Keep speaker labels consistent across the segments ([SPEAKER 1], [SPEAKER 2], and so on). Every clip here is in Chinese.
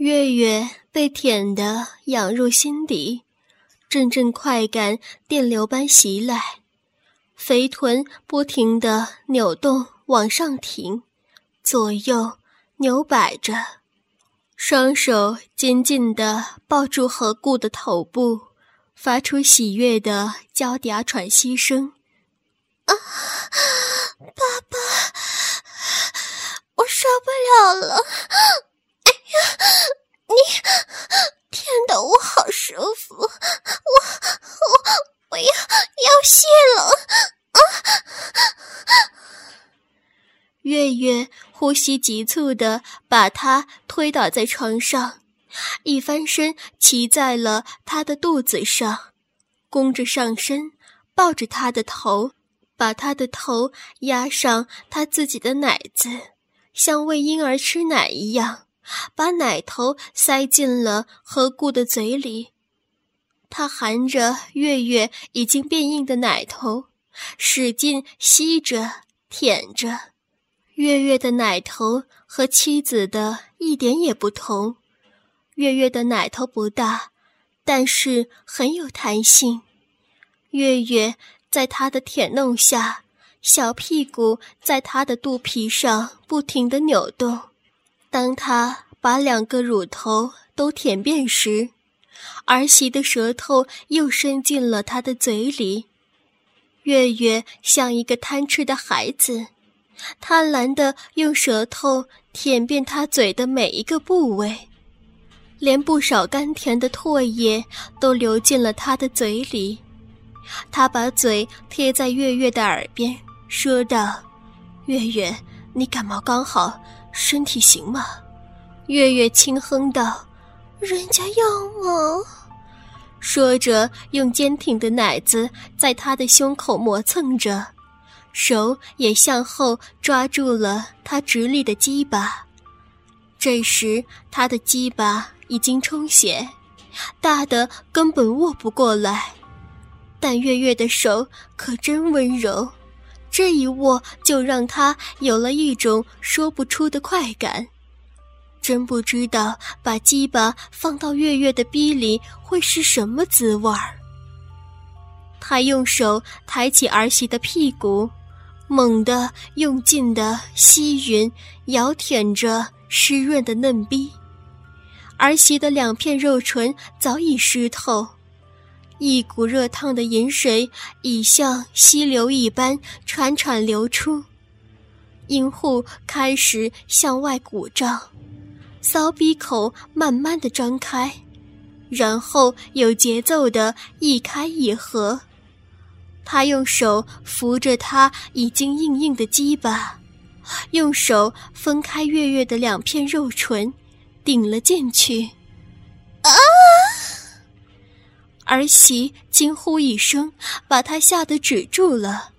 [SPEAKER 1] 月月被舔得痒入心底，阵阵快感电流般袭来，肥臀不停地扭动往上挺，左右扭摆着，双手紧紧地抱住何故的头部，发出喜悦的娇嗲喘息声。
[SPEAKER 2] 啊，爸爸，我受不了了！你舔的我好舒服，我我我要要泄了！啊！
[SPEAKER 1] 月月呼吸急促的把他推倒在床上，一翻身骑在了他的肚子上，弓着上身，抱着他的头。把他的头压上他自己的奶子，像喂婴儿吃奶一样，把奶头塞进了何故的嘴里。他含着月月已经变硬的奶头，使劲吸着舔着。月月的奶头和妻子的一点也不同。月月的奶头不大，但是很有弹性。月月。在他的舔弄下，小屁股在他的肚皮上不停地扭动。当他把两个乳头都舔遍时，儿媳的舌头又伸进了他的嘴里。月月像一个贪吃的孩子，贪婪地用舌头舔遍他嘴的每一个部位，连不少甘甜的唾液都流进了他的嘴里。他把嘴贴在月月的耳边，说道：“月月，你感冒刚好，身体行吗？”月月轻哼道：“
[SPEAKER 2] 人家要吗？”
[SPEAKER 1] 说着，用坚挺的奶子在他的胸口磨蹭着，手也向后抓住了他直立的鸡巴。这时，他的鸡巴已经充血，大的根本握不过来。但月月的手可真温柔，这一握就让他有了一种说不出的快感。真不知道把鸡巴放到月月的逼里会是什么滋味儿。他用手抬起儿媳的屁股，猛地用劲地吸吮、咬舔着湿润的嫩逼。儿媳的两片肉唇早已湿透。一股热烫的饮水已像溪流一般潺潺流出，阴户开始向外鼓胀，骚逼口慢慢的张开，然后有节奏的一开一合。他用手扶着他已经硬硬的鸡巴，用手分开月月的两片肉唇，顶了进去。
[SPEAKER 2] 啊！
[SPEAKER 1] 儿媳惊呼一声，把他吓得止住了。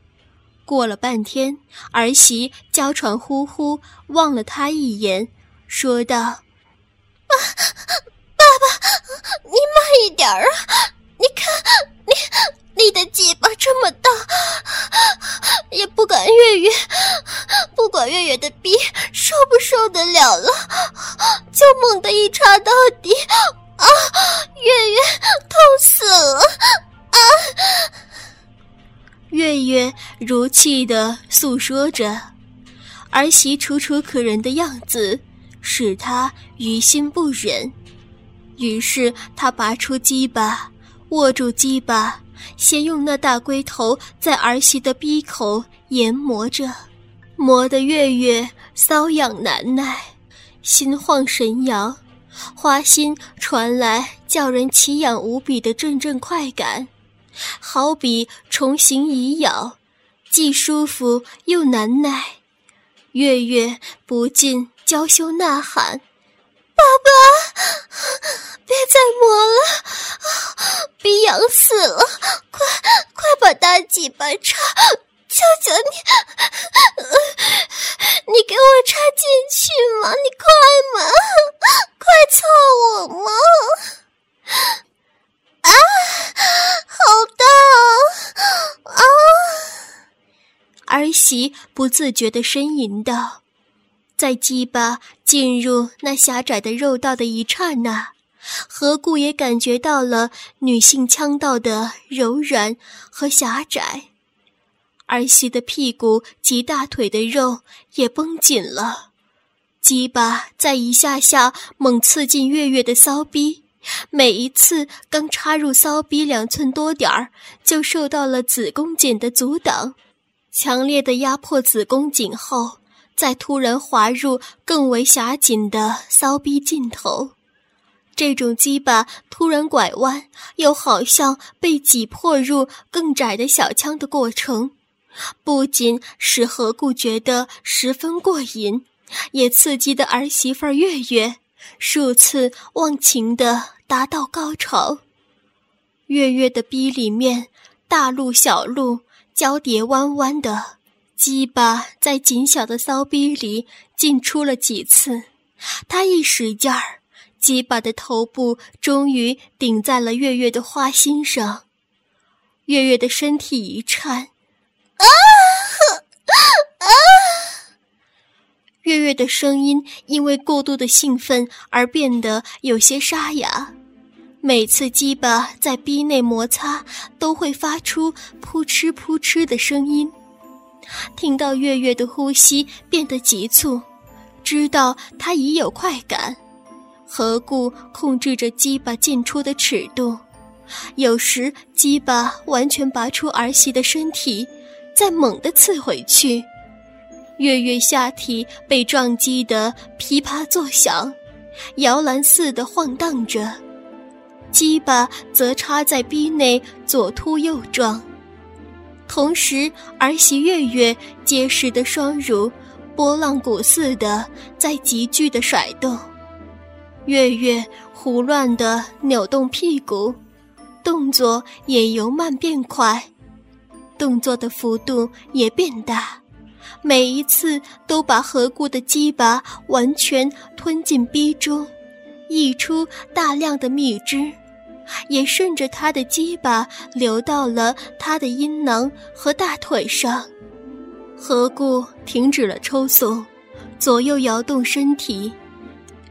[SPEAKER 1] 过了半天，儿媳娇喘呼呼，望了他一眼，说道：“
[SPEAKER 2] 爸，爸爸，你慢一点儿啊！你看，你你的鸡巴这么大，也不管月月，不管月月的逼受不受得了了，就猛地一插到底。”啊！月月痛死了！啊！
[SPEAKER 1] 月月如泣的诉说着，儿媳楚楚可人的样子使他于心不忍。于是他拔出鸡巴，握住鸡巴，先用那大龟头在儿媳的鼻口研磨着，磨得月月瘙痒难耐，心慌神摇。花心传来叫人奇痒无比的阵阵快感，好比虫行蚁咬，既舒服又难耐。月月不禁娇羞呐喊：“
[SPEAKER 2] 爸爸，别再磨了，逼痒死了！快把大鸡巴插！”求求你，你给我插进去嘛！你快嘛，快操我嘛！啊，好大啊！
[SPEAKER 1] 儿媳不自觉地呻吟道：“在鸡巴进入那狭窄的肉道的一刹那，何故也感觉到了女性腔道的柔软和狭窄，儿媳的屁股及大腿的肉也绷紧了。鸡巴在一下下猛刺进月月的骚逼，每一次刚插入骚逼两寸多点儿，就受到了子宫颈的阻挡，强烈的压迫子宫颈后，再突然滑入更为狭紧的骚逼尽头。这种鸡巴突然拐弯，又好像被挤破入更窄的小腔的过程，不仅使何故觉得十分过瘾。也刺激的儿媳妇月月数次忘情的达到高潮，月月的逼里面大路小路交叠弯弯的鸡巴在紧小的骚逼里进出了几次，他一使劲儿，鸡巴的头部终于顶在了月月的花心上，月月的身体一颤，啊！月月的声音因为过度的兴奋而变得有些沙哑，每次鸡巴在逼内摩擦，都会发出扑哧扑哧的声音。听到月月的呼吸变得急促，知道他已有快感，何故控制着鸡巴进出的尺度？有时鸡巴完全拔出儿媳的身体，再猛地刺回去。月月下体被撞击得噼啪作响，摇篮似的晃荡着，鸡巴则插在逼内左突右撞，同时儿媳月月结实的双乳波浪鼓似的在急剧的甩动，月月胡乱的扭动屁股，动作也由慢变快，动作的幅度也变大。每一次都把何故的鸡巴完全吞进逼中，溢出大量的蜜汁，也顺着他的鸡巴流到了他的阴囊和大腿上。何故停止了抽送，左右摇动身体，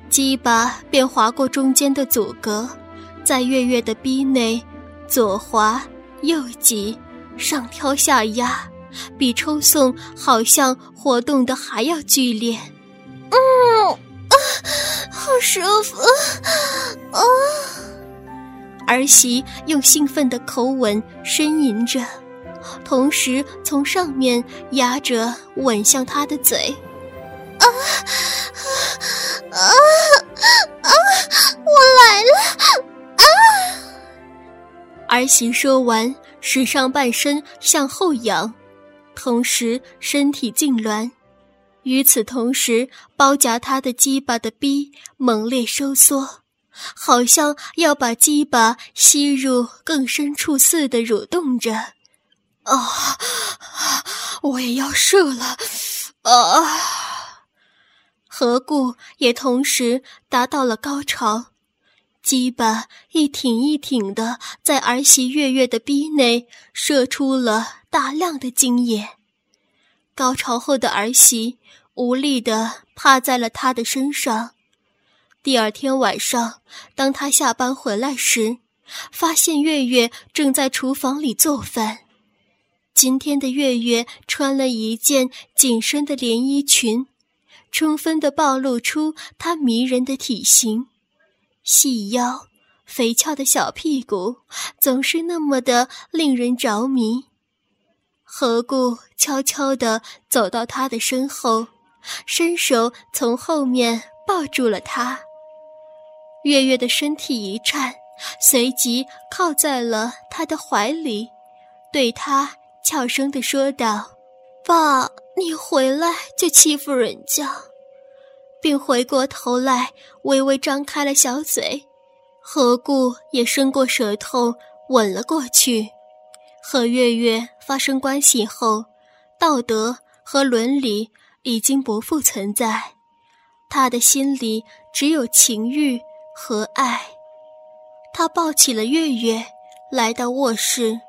[SPEAKER 1] 鸡巴便划过中间的阻隔，在月月的逼内左滑右挤，上挑下压。比抽送好像活动的还要剧烈，
[SPEAKER 2] 嗯啊，好舒服啊！
[SPEAKER 1] 儿媳用兴奋的口吻呻吟着，同时从上面压着吻向他的嘴。
[SPEAKER 2] 啊啊啊！我来了！啊！
[SPEAKER 1] 儿媳说完，使上半身向后仰。同时，身体痉挛，与此同时，包夹他的鸡巴的逼猛烈收缩，好像要把鸡巴吸入更深处似的蠕动着。啊，我也要射了！啊，何故也同时达到了高潮，鸡巴一挺一挺的在儿媳月月的逼内射出了。大量的精液，高潮后的儿媳无力地趴在了他的身上。第二天晚上，当他下班回来时，发现月月正在厨房里做饭。今天的月月穿了一件紧身的连衣裙，充分地暴露出她迷人的体型，细腰、肥翘的小屁股，总是那么的令人着迷。何故悄悄地走到他的身后，伸手从后面抱住了他。月月的身体一颤，随即靠在了他的怀里，对他悄声地说道：“爸，你回来就欺负人家。”并回过头来，微微张开了小嘴，何故也伸过舌头吻了过去。和月月发生关系后，道德和伦理已经不复存在，他的心里只有情欲和爱。他抱起了月月，来到卧室，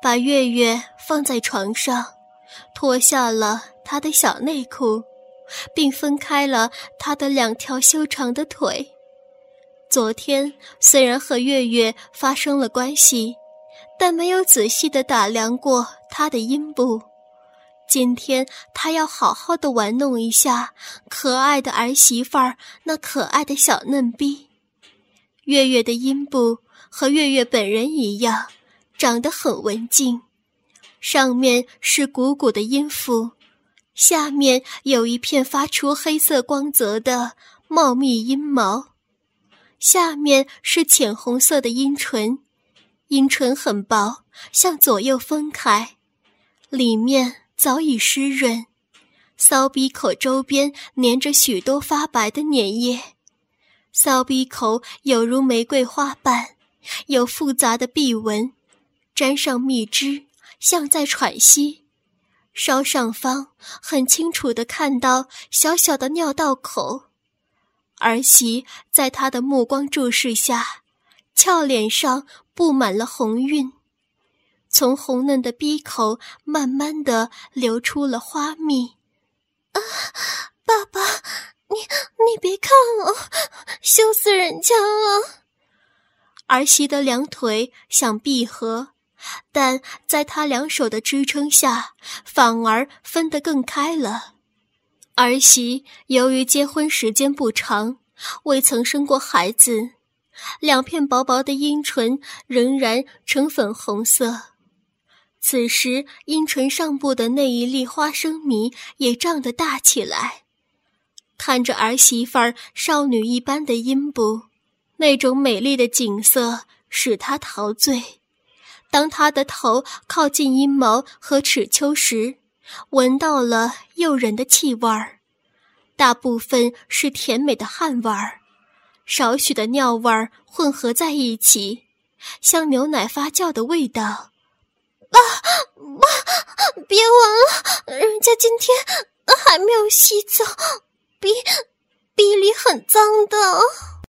[SPEAKER 1] 把月月放在床上，脱下了他的小内裤，并分开了他的两条修长的腿。昨天虽然和月月发生了关系，但没有仔细的打量过他的阴部。今天他要好好的玩弄一下可爱的儿媳妇儿那可爱的小嫩逼。月月的阴部和月月本人一样，长得很文静，上面是鼓鼓的阴腹，下面有一片发出黑色光泽的茂密阴毛，下面是浅红色的阴唇，阴唇很薄，向左右分开，里面。早已湿润，骚鼻口周边粘着许多发白的粘液，骚逼口有如玫瑰花瓣，有复杂的壁纹，沾上蜜汁，像在喘息。稍上方很清楚地看到小小的尿道口，儿媳在他的目光注视下，俏脸上布满了红晕。从红嫩的鼻口慢慢的流出了花蜜，
[SPEAKER 2] 啊，爸爸，你别看我，羞死人家了。
[SPEAKER 1] 儿媳的两腿想闭合，但在她两手的支撑下，反而分得更开了。儿媳由于结婚时间不长，未曾生过孩子，两片薄薄的阴唇仍然呈粉红色。此时，阴唇上部的那一粒花生米也胀得大起来。看着儿媳妇儿少女一般的阴部，那种美丽的景色使他陶醉。当他的头靠近阴毛和齿丘时，闻到了诱人的气味儿，大部分是甜美的汗味儿，少许的尿味儿混合在一起，像牛奶发酵的味道。
[SPEAKER 2] 爸，爸，别闻了，人家今天还没有洗澡，鼻鼻里很脏的。